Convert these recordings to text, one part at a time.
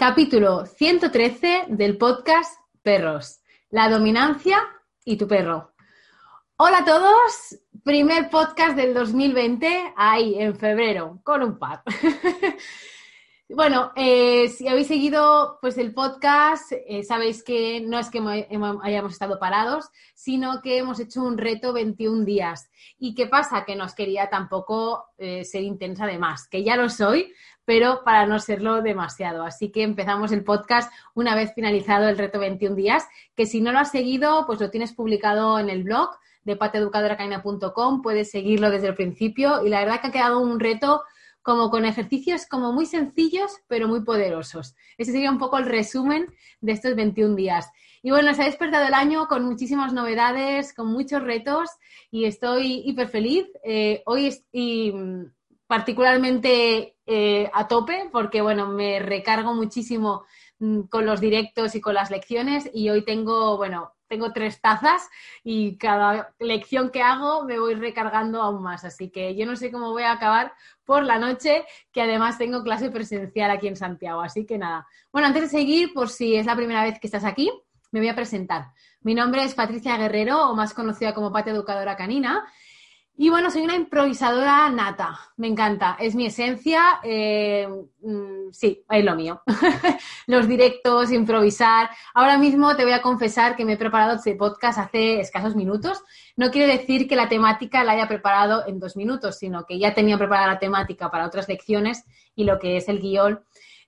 Capítulo 113 del podcast Perros. La dominancia y tu perro. Hola a todos. Primer podcast del 2020, ahí en febrero, con un par. Bueno, eh, si habéis seguido pues el podcast, eh, sabéis que no es que hayamos estado parados, sino que hemos hecho un reto 21 días. ¿Y qué pasa? Que no os quería tampoco eh, ser intensa de más, que ya lo soy, pero para no serlo demasiado. Así que empezamos el podcast una vez finalizado el reto 21 días, que si no lo has seguido, pues lo tienes publicado en el blog de pateeducadoracaina.com, puedes seguirlo desde el principio y la verdad que ha quedado un reto como con ejercicios como muy sencillos, pero muy poderosos. Ese sería un poco el resumen de estos 21 días. Y bueno, se ha despertado el año con muchísimas novedades, con muchos retos y estoy hiper feliz. Eh, hoy estoy mm, particularmente eh, a tope porque, bueno, me recargo muchísimo mm, con los directos y con las lecciones y hoy tengo, bueno, tengo tres tazas y cada lección que hago me voy recargando aún más. Así que yo no sé cómo voy a acabar por la noche, que además tengo clase presencial aquí en Santiago. Así que nada. Bueno, antes de seguir, por si es la primera vez que estás aquí, me voy a presentar. Mi nombre es Patricia Guerrero, o más conocida como Pate Educadora Canina, y bueno, soy una improvisadora nata, me encanta, es mi esencia, eh, mm, sí, es lo mío. Los directos, improvisar. Ahora mismo te voy a confesar que me he preparado este podcast hace escasos minutos. No quiere decir que la temática la haya preparado en dos minutos, sino que ya tenía preparada la temática para otras lecciones y lo que es el guion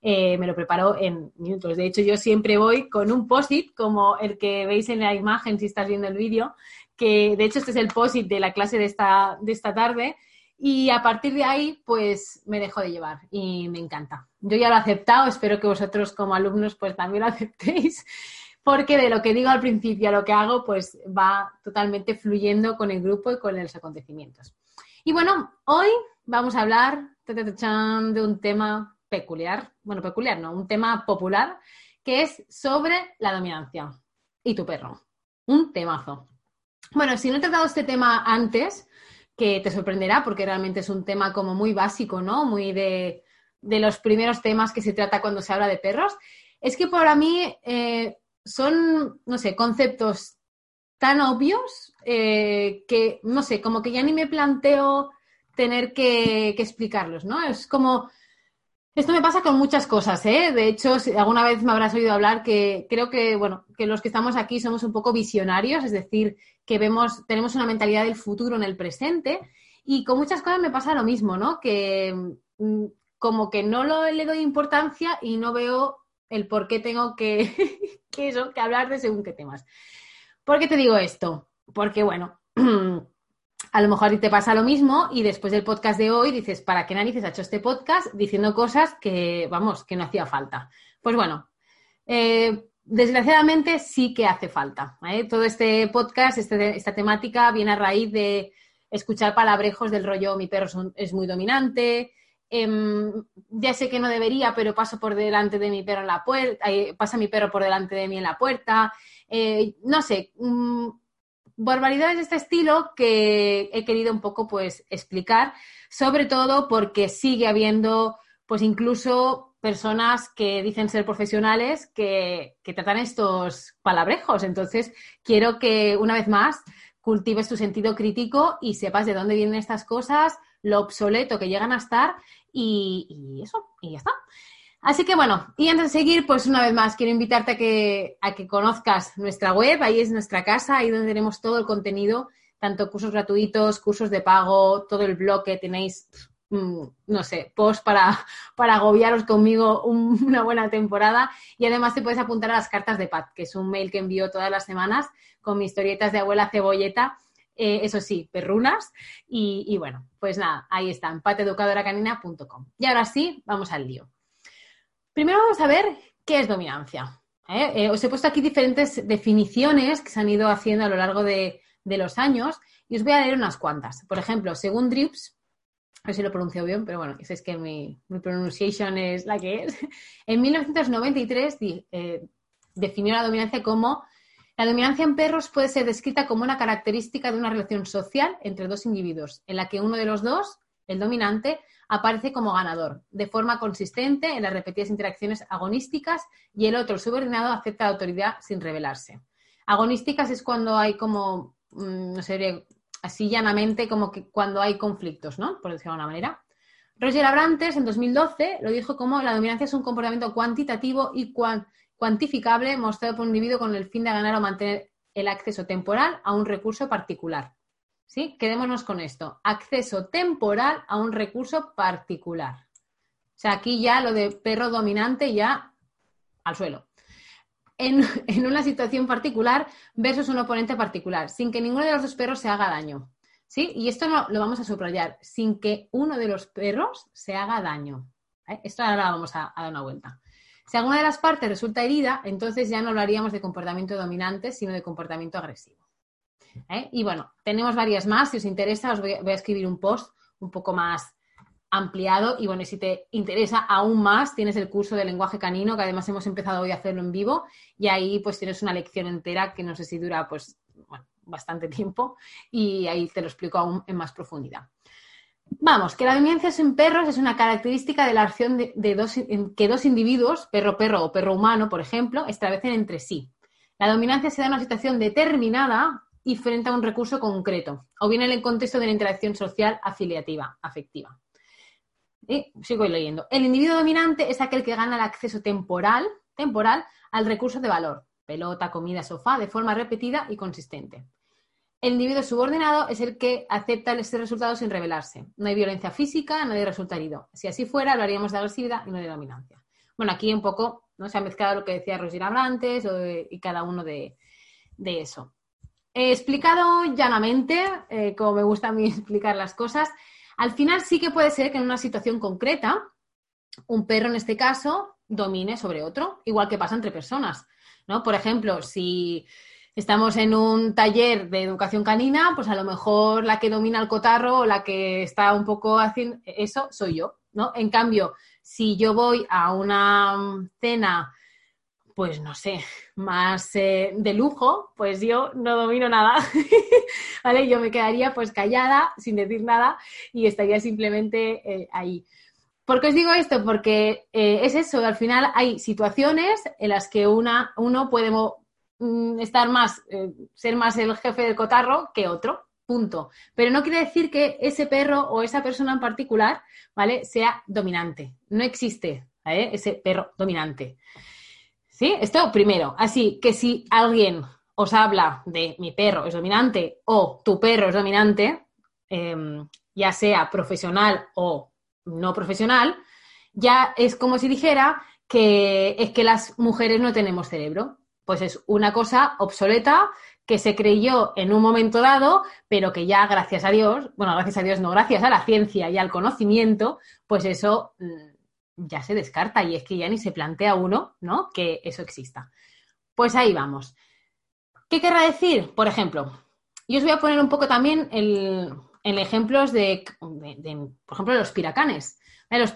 eh, me lo preparo en minutos. De hecho, yo siempre voy con un post-it, como el que veis en la imagen si estás viendo el vídeo, que de hecho este es el POSIT de la clase de esta, de esta tarde. Y a partir de ahí, pues me dejo de llevar y me encanta. Yo ya lo he aceptado, espero que vosotros como alumnos pues también lo aceptéis, porque de lo que digo al principio a lo que hago, pues va totalmente fluyendo con el grupo y con los acontecimientos. Y bueno, hoy vamos a hablar de un tema peculiar, bueno, peculiar no, un tema popular, que es sobre la dominancia y tu perro. Un temazo. Bueno, si no he tratado este tema antes, que te sorprenderá porque realmente es un tema como muy básico, ¿no? Muy de, los primeros temas que se trata cuando se habla de perros, es que para mí eh, son, no sé, conceptos tan obvios eh, que, no sé, como que ya ni me planteo tener que explicarlos, ¿no? Es como esto me pasa con muchas cosas, ¿eh? De hecho, alguna vez me habrás oído hablar que creo que, bueno, que los que estamos aquí somos un poco visionarios, es decir, que vemos, tenemos una mentalidad del futuro en el presente y con muchas cosas me pasa lo mismo, ¿no? Que mm, como que no le doy importancia y no veo el por qué tengo que, eso, que hablar de según qué temas. ¿Por qué te digo esto? Porque, bueno, a lo mejor te pasa lo mismo y después del podcast de hoy dices, ¿para qué narices ha hecho este podcast diciendo cosas que, vamos, que no hacía falta? Pues bueno, eh, desgraciadamente sí que hace falta. ¿eh? Todo este podcast, este, esta temática viene a raíz de escuchar palabrejos del rollo mi perro es muy dominante, em, ya sé que no debería, pero paso por delante de mi perro en la puerta, eh, pasa mi perro por delante de mí en la puerta, no sé, mm, barbaridades de este estilo que he querido un poco pues explicar, sobre todo porque sigue habiendo pues incluso personas que dicen ser profesionales que, que tratan estos palabrejos. Entonces, quiero que una vez más cultives tu sentido crítico y sepas de dónde vienen estas cosas, lo obsoleto que llegan a estar y, y eso, y ya está. Así que bueno, y antes de seguir, pues una vez más quiero invitarte a que, conozcas nuestra web, ahí es nuestra casa, ahí donde tenemos todo el contenido, tanto cursos gratuitos, cursos de pago, todo el blog que tenéis, mm, no sé, post para, para agobiaros conmigo una buena temporada. Y además te puedes apuntar a las cartas de Pat, que es un mail que envío todas las semanas con mis historietas de abuela cebolleta. Eh, eso sí, perrunas. Y, bueno, pues nada, ahí están, pateducadoracanina.com. Y ahora sí, vamos al lío. Primero vamos a ver qué es dominancia. ¿eh? Eh, os he puesto aquí diferentes definiciones que se han ido haciendo a lo largo de, los años y os voy a leer unas cuantas. Por ejemplo, según Drips, a ver si lo pronuncio bien, pero bueno, es que mi, pronunciation es la que es. En 1993 eh, definió la dominancia como la dominancia en perros puede ser descrita como una característica de una relación social entre dos individuos, en la que uno de los dos el dominante, aparece como ganador, de forma consistente en las repetidas interacciones agonísticas y el otro, el subordinado, acepta la autoridad sin rebelarse. Agonísticas es cuando hay como, mm, no sé, así llanamente, como que cuando hay conflictos, ¿no? Por decirlo de alguna manera. Roger Abrantes, en 2012, lo dijo como la dominancia es un comportamiento cuantitativo y cuantificable mostrado por un individuo con el fin de ganar o mantener el acceso temporal a un recurso particular. ¿Sí? Quedémonos con esto. Acceso temporal a un recurso particular. O sea, aquí ya lo de perro dominante ya al suelo. En, en, una situación particular versus un oponente particular, sin que ninguno de los dos perros se haga daño. ¿Sí? Y esto lo vamos a subrayar, sin que uno de los perros se haga daño. ¿eh? Esto ahora vamos a, a dar una vuelta. Si alguna de las partes resulta herida, entonces ya no hablaríamos de comportamiento dominante, sino de comportamiento agresivo. ¿Eh? Y bueno, tenemos varias más. Si os interesa, os voy, a escribir un post un poco más ampliado. Y bueno, si te interesa aún más, tienes el curso de lenguaje canino, que además hemos empezado hoy a hacerlo en vivo. Y ahí pues tienes una lección entera que no sé si dura pues bastante tiempo. Y ahí te lo explico aún en más profundidad. Vamos, que la dominancia en perros es una característica de la acción de, dos, que dos individuos, perro-perro o perro-humano, por ejemplo, establecen entre sí. La dominancia se da en una situación determinada y frente a un recurso concreto, o bien en el contexto de la interacción social afiliativa, afectiva. Y sigo leyendo. El individuo dominante es aquel que gana el acceso temporal, temporal al recurso de valor, pelota, comida, sofá, de forma repetida y consistente. El individuo subordinado es el que acepta este resultado sin rebelarse. No hay violencia física, nadie resulta herido. Si así fuera, hablaríamos de agresividad y no de dominancia. Bueno, aquí un poco ¿no? se ha mezclado lo que decía Roger antes y cada uno de, eso. He explicado llanamente, eh, como me gusta a mí explicar las cosas, al final sí que puede ser que en una situación concreta, un perro en este caso domine sobre otro, igual que pasa entre personas. ¿no? Por ejemplo, si estamos en un taller de educación canina, pues a lo mejor la que domina el cotarro o la que está un poco haciendo eso soy yo, ¿no? En cambio, si yo voy a una cena, pues no sé, más eh, de lujo, pues yo no domino nada, ¿vale? Yo me quedaría pues callada, sin decir nada y estaría simplemente eh, ahí. ¿Por qué os digo esto? Porque eh, es eso, al final hay situaciones en las que una, uno puede Mm, estar más, ser más el jefe del cotarro que otro, punto. Pero no quiere decir que ese perro o esa persona en particular, ¿vale? Sea dominante. No existe, Ese perro dominante. ¿Sí? Esto primero. Así que si alguien os habla de mi perro es dominante o tu perro es dominante, em, ya sea profesional o no profesional, ya es como si dijera que es que las mujeres no tenemos cerebro pues es una cosa obsoleta que se creyó en un momento dado, pero que ya gracias a Dios, bueno, gracias a Dios no, gracias a la ciencia y al conocimiento, pues eso mm, ya se descarta y es que ya ni se plantea uno, ¿no? Que eso exista. Pues ahí vamos. ¿Qué querrá decir? Por ejemplo, yo os voy a poner un poco también el, en ejemplos de, por ejemplo, los piracanes. Los,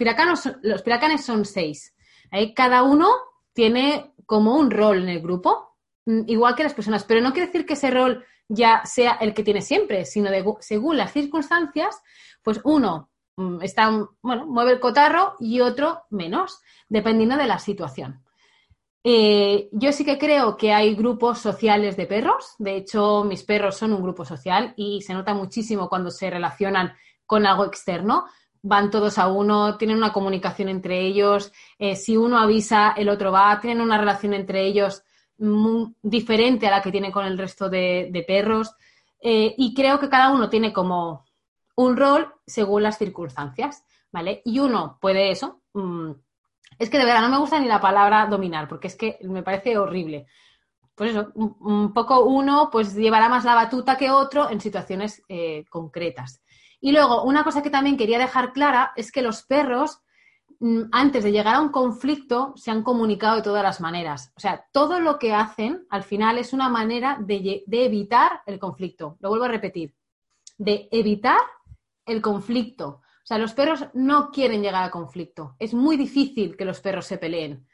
los piracanes son seis. Cada uno tiene como un rol en el grupo, mm, igual que las personas, pero no quiere decir que ese rol ya sea el que tiene siempre, sino según las circunstancias, pues uno está, bueno, mueve el cotarro y otro menos, dependiendo de la situación. Eh, yo sí que creo que hay grupos sociales de perros. De hecho, mis perros son un grupo social y se nota muchísimo cuando se relacionan con algo externo van todos a uno, tienen una comunicación entre ellos, eh, si uno avisa, el otro va, tienen una relación entre ellos muy diferente a la que tienen con el resto de, perros. Eh, y creo que cada uno tiene como un rol según las circunstancias, ¿vale? Y uno puede eso. Mm, es que de verdad no me gusta ni la palabra dominar, porque es que me parece horrible. Pues eso, un, poco uno pues llevará más la batuta que otro en situaciones eh, concretas. Y luego, una cosa que también quería dejar clara es que los perros, mm, antes de llegar a un conflicto, se han comunicado de todas las maneras. O sea, todo lo que hacen al final es una manera de, evitar el conflicto. Lo vuelvo a repetir, de evitar el conflicto. O sea, los perros no quieren llegar al conflicto. Es muy difícil que los perros se peleen.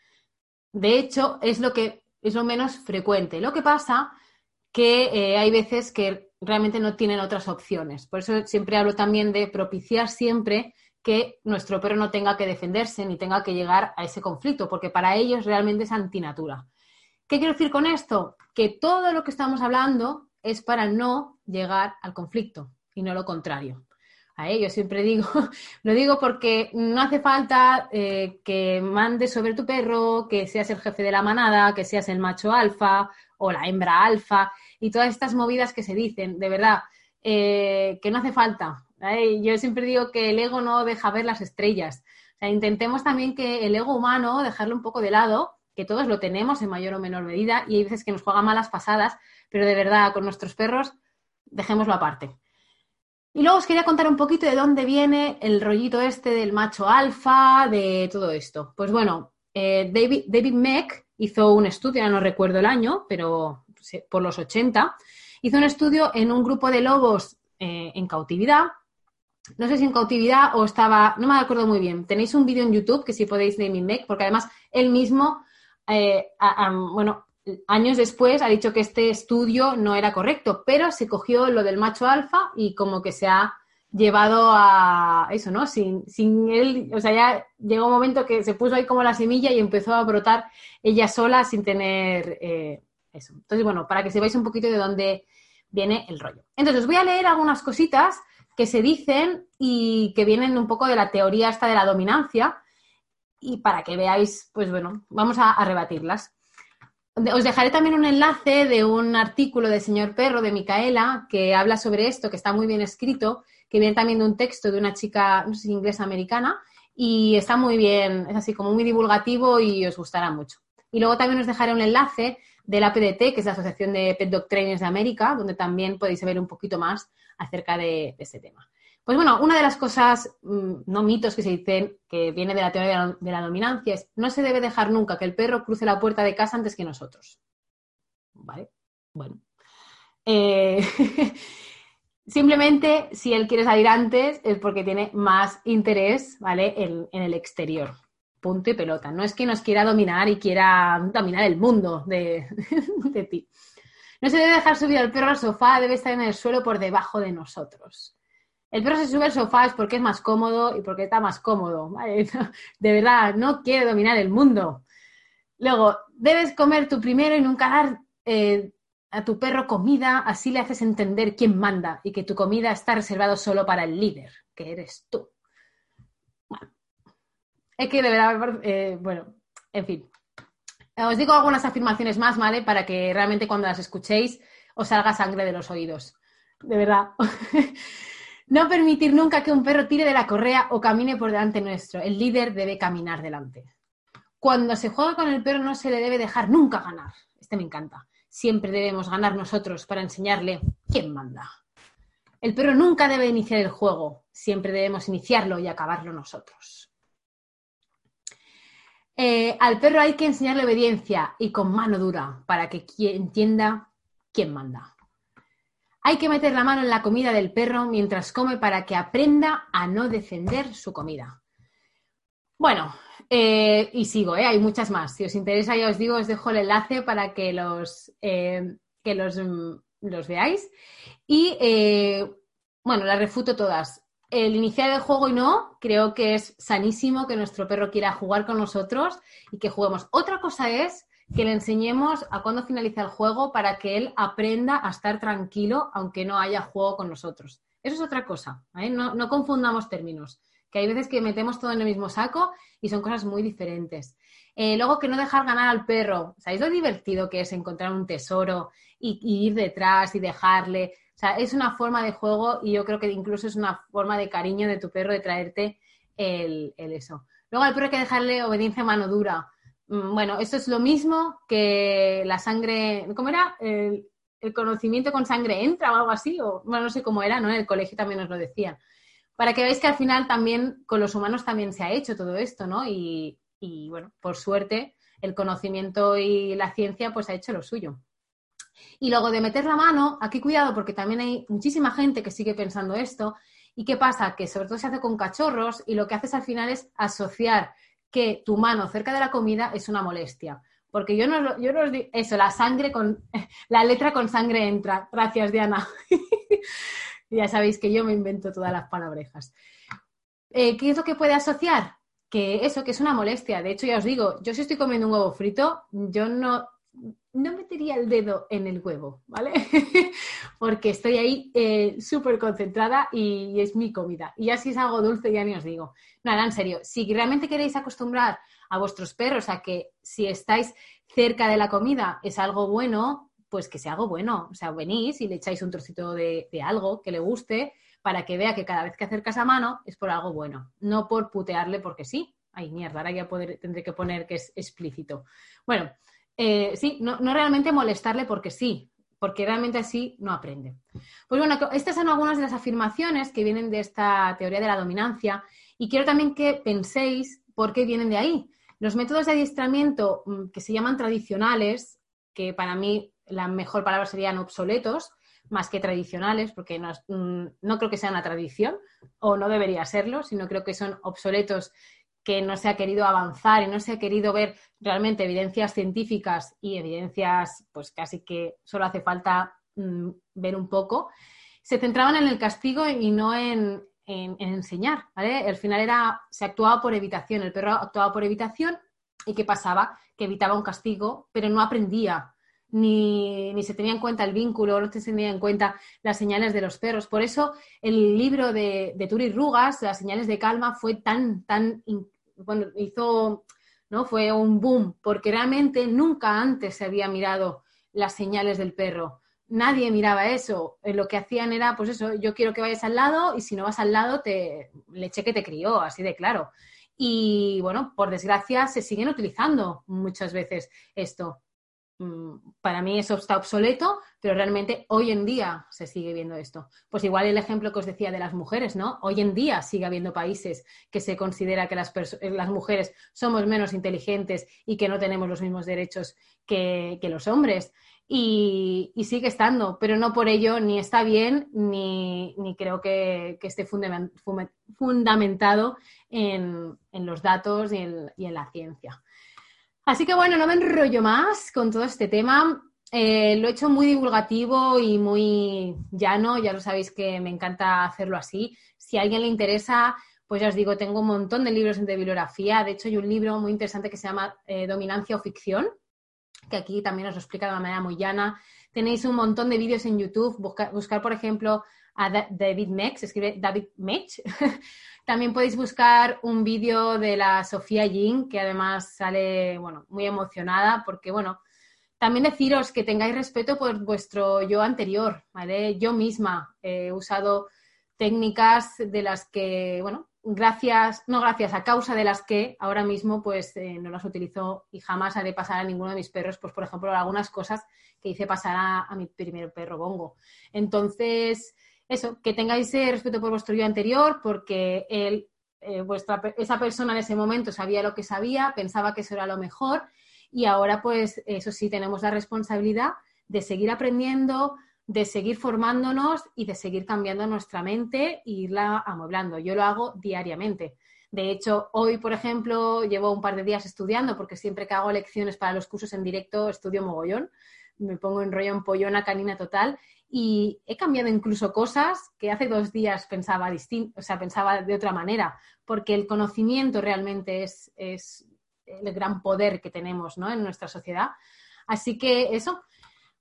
De hecho, es lo que es lo menos frecuente. Lo que pasa que eh, hay veces que realmente no tienen otras opciones. Por eso siempre hablo también de propiciar siempre que nuestro perro no tenga que defenderse ni tenga que llegar a ese conflicto, porque para ellos realmente es antinatura. ¿Qué quiero decir con esto? Que todo lo que estamos hablando es para no llegar al conflicto y no lo contrario. A ello siempre digo, lo digo porque no hace falta eh, que mandes sobre tu perro, que seas el jefe de la manada, que seas el macho alfa o la hembra alfa y todas estas movidas que se dicen, de verdad, eh, que no hace falta. Yo siempre digo que el ego no deja ver las estrellas. intentemos también que el ego humano dejarlo un poco de lado, que todos lo tenemos en mayor o menor medida y hay veces que nos juega malas pasadas, pero de verdad, con nuestros perros, dejémoslo aparte. Y luego os quería contar un poquito de dónde viene el rollito este del macho alfa, de todo esto. Pues bueno, eh, David, Meck hizo un estudio, ya no recuerdo el año, pero por los 80, hizo un estudio en un grupo de lobos eh, en cautividad no sé si en cautividad o estaba, no me acuerdo muy bien. Tenéis un vídeo en YouTube que si podéis de Mimek, porque además él mismo, eh, bueno, años después ha dicho que este estudio no era correcto, pero se cogió lo del macho alfa y como que se ha llevado a eso, ¿no? Sin, sin él, o sea, ya llegó un momento que se puso ahí como la semilla y empezó a brotar ella sola sin tener eh, eso. Entonces, bueno, para que sepáis un poquito de dónde viene el rollo. Entonces, os voy a leer algunas cositas que se dicen y que vienen un poco de la teoría esta de la dominancia y para que veáis, pues bueno, vamos a, rebatirlas. Os dejaré también un enlace de un artículo del señor Perro, de Micaela, que habla sobre esto, que está muy bien escrito, que viene también de un texto de una chica, no sé inglesa americana, y está muy bien, es así como muy divulgativo y os gustará mucho. Y luego también os dejaré un enlace de la PDT, que es la Asociación de Pet Dog Trainers de América, donde también podéis ver un poquito más acerca de, ese tema. Pues bueno, una de las cosas, mm, no mitos que se dicen, que viene de la teoría de la, dominancia, es no se debe dejar nunca que el perro cruce la puerta de casa antes que nosotros. ¿Vale? Bueno. Eh, simplemente, si él quiere salir antes, es porque tiene más interés, ¿vale? En, el exterior. Punto y pelota. No es que nos quiera dominar y quiera dominar el mundo de, de ti. No se debe dejar subir al perro al sofá, debe estar en el suelo por debajo de nosotros. El perro se sube al sofá es porque es más cómodo y porque está más cómodo. De verdad, no quiere dominar el mundo. Luego, debes comer tú primero y nunca dar eh, a tu perro comida, así le haces entender quién manda y que tu comida está reservado solo para el líder, que eres tú. Es que de verdad, eh, bueno, en fin, os digo algunas afirmaciones más, ¿vale? Para que realmente cuando las escuchéis os salga sangre de los oídos. De verdad. no permitir nunca que un perro tire de la correa o camine por delante nuestro. El líder debe caminar delante. Cuando se juega con el perro no se le debe dejar nunca ganar. Este me encanta. Siempre debemos ganar nosotros para enseñarle quién manda. El perro nunca debe iniciar el juego. Siempre debemos iniciarlo y acabarlo nosotros. Eh, al perro hay que enseñarle obediencia y con mano dura para que entienda quién manda. Hay que meter la mano en la comida del perro mientras come para que aprenda a no defender su comida. Bueno, eh, y sigo, ¿eh? hay muchas más. Si os interesa, ya os digo, os dejo el enlace para que los, que los, mm, los, veáis. Y bueno, las refuto todas el iniciar el juego y no, creo que es sanísimo que nuestro perro quiera jugar con nosotros y que juguemos. Otra cosa es que le enseñemos a cuándo finaliza el juego para que él aprenda a estar tranquilo aunque no haya juego con nosotros. Eso es otra cosa, no, confundamos términos, que hay veces que metemos todo en el mismo saco y son cosas muy diferentes. Eh, luego que no dejar ganar al perro. ¿Sabéis lo divertido que es encontrar un tesoro y ir detrás y dejarle? sea, es una forma de juego y yo creo que incluso es una forma de cariño de tu perro de traerte el, eso. Luego al perro hay que dejarle obediencia a mano dura. Mm, bueno, esto es lo mismo que la sangre, ¿cómo era? El, conocimiento con sangre entra o algo así, o bueno, no sé cómo era, ¿no? En el colegio también nos lo decían. Para que veáis que al final también con los humanos también se ha hecho todo esto, ¿no? Y, y bueno, por suerte el conocimiento y la ciencia pues ha hecho lo suyo. Y luego de meter la mano, aquí cuidado porque también hay muchísima gente que sigue pensando esto. ¿Y qué pasa? Que sobre todo se hace con cachorros y lo que haces al final es asociar que tu mano cerca de la comida es una molestia. porque yo no, yo no os digo eso, la sangre con, la letra con sangre entra. Gracias, Diana. ya sabéis que yo me invento todas las palabrejas. Eh, ¿Qué es lo que puede asociar? Que eso, que es una molestia. De hecho, ya os digo, yo si estoy comiendo un huevo frito, yo no, no metería el dedo en el huevo, ¿vale? Porque estoy ahí eh, súper concentrada y, es mi comida. Y así es algo dulce, ya ni os digo. Nada, en serio, si realmente queréis acostumbrar a vuestros perros a que si estáis cerca de la comida es algo bueno, pues que sea algo bueno. O sea, venís y le echáis un trocito de, algo que le guste para que vea que cada vez que acercas a mano es por algo bueno, no por putearle porque sí. Ay, mierda, ahora ya tendré que poner que es explícito. Bueno, eh, sí, no, realmente molestarle porque sí, porque realmente así no aprende. Pues bueno, estas son algunas de las afirmaciones que vienen de esta teoría de la dominancia y quiero también que penséis por qué vienen de ahí. Los métodos de adiestramiento mm, que se llaman tradicionales, que para mí la mejor palabra serían obsoletos, más que tradicionales, porque no, mm, no creo que sea una tradición o no debería serlo, sino creo que son obsoletos que no se ha querido avanzar y no se ha querido ver realmente evidencias científicas y evidencias, pues casi que solo hace falta mm, ver un poco, se centraban en el castigo y no en, enseñar, ¿vale? Al final era, se actuaba por evitación, el perro actuaba por evitación y ¿qué pasaba? Que evitaba un castigo, pero no aprendía, ni, se tenía en cuenta el vínculo, no se tenía en cuenta las señales de los perros. Por eso el libro de, de Turi Rugas, Las señales de calma, fue tan, tan bueno, hizo, ¿no? Fue un boom, porque realmente nunca antes se había mirado las señales del perro. Nadie miraba eso. Eh, lo que hacían era, pues eso, yo quiero que vayas al lado y si no vas al lado, te le eché que te crió, así de claro. Y bueno, por desgracia, se siguen utilizando muchas veces esto. Mm, para mí eso está obsoleto, pero realmente hoy en día se sigue viendo esto. Pues igual el ejemplo que os decía de las mujeres, ¿no? Hoy en día sigue habiendo países que se considera que las, las mujeres somos menos inteligentes y que no tenemos los mismos derechos que, los hombres. Y, sigue estando, pero no por ello ni está bien ni, creo que, esté fundamentado en, los datos y en la ciencia. Así que bueno, no me enrollo más con todo este tema. Eh, lo he hecho muy divulgativo y muy llano, ya lo sabéis que me encanta hacerlo así. Si a alguien le interesa, pues ya os digo, tengo un montón de libros de bibliografía. De hecho, hay un libro muy interesante que se llama eh, Dominancia o Ficción, que aquí también os lo explica de una manera muy llana. Tenéis un montón de vídeos en YouTube. buscar, por ejemplo, a David Mex, escribe David Mex. También podéis buscar un vídeo de la Sofía Jin, que además sale, bueno, muy emocionada, porque, bueno, también deciros que tengáis respeto por vuestro yo anterior, ¿vale? Yo misma he usado técnicas de las que, bueno, gracias, no gracias, a causa de las que ahora mismo pues eh, no las utilizo y jamás haré pasar a ninguno de mis perros, pues por ejemplo, algunas cosas que hice pasar a, a mi primer perro bongo. Entonces, eso, que tengáis respeto por vuestro yo anterior, porque él, eh, esa persona en ese momento sabía lo que sabía, pensaba que eso era lo mejor y ahora pues eso sí tenemos la responsabilidad de seguir aprendiendo, de seguir formándonos y de seguir cambiando nuestra mente e irla amueblando. Yo lo hago diariamente. De hecho, hoy, por ejemplo, llevo un par de días estudiando porque siempre que hago lecciones para los cursos en directo estudio mogollón. Me pongo en rollo en pollona canina total y he cambiado incluso cosas que hace dos días pensaba distinto, o sea, pensaba de otra manera, porque el conocimiento realmente es, el gran poder que tenemos ¿no? en nuestra sociedad. Así que eso,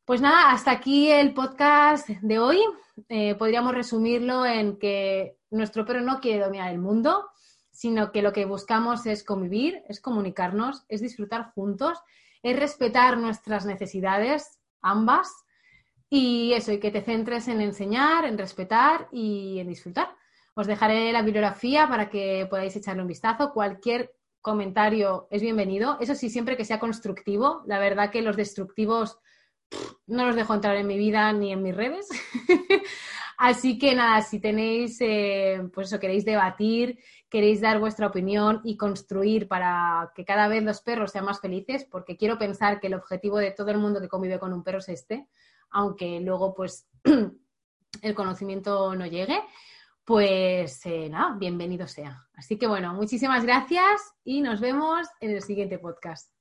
pues nada, hasta aquí el podcast de hoy. Eh, podríamos resumirlo en que nuestro perro no quiere dominar el mundo, sino que lo que buscamos es convivir, es comunicarnos, es disfrutar juntos, es respetar nuestras necesidades, ambas, y eso, y que te centres en enseñar, en respetar y en disfrutar. Os dejaré la bibliografía para que podáis echarle un vistazo. Cualquier comentario es bienvenido. Eso sí, siempre que sea constructivo. La verdad que los destructivos no los dejo entrar en mi vida ni en mis redes. Así que nada, si tenéis, eh, pues eso, queréis debatir, queréis dar vuestra opinión y construir para que cada vez los perros sean más felices, porque quiero pensar que el objetivo de todo el mundo que convive con un perro es este, aunque luego pues el conocimiento no llegue, pues eh, nada, bienvenido sea. Así que bueno, muchísimas gracias y nos vemos en el siguiente podcast.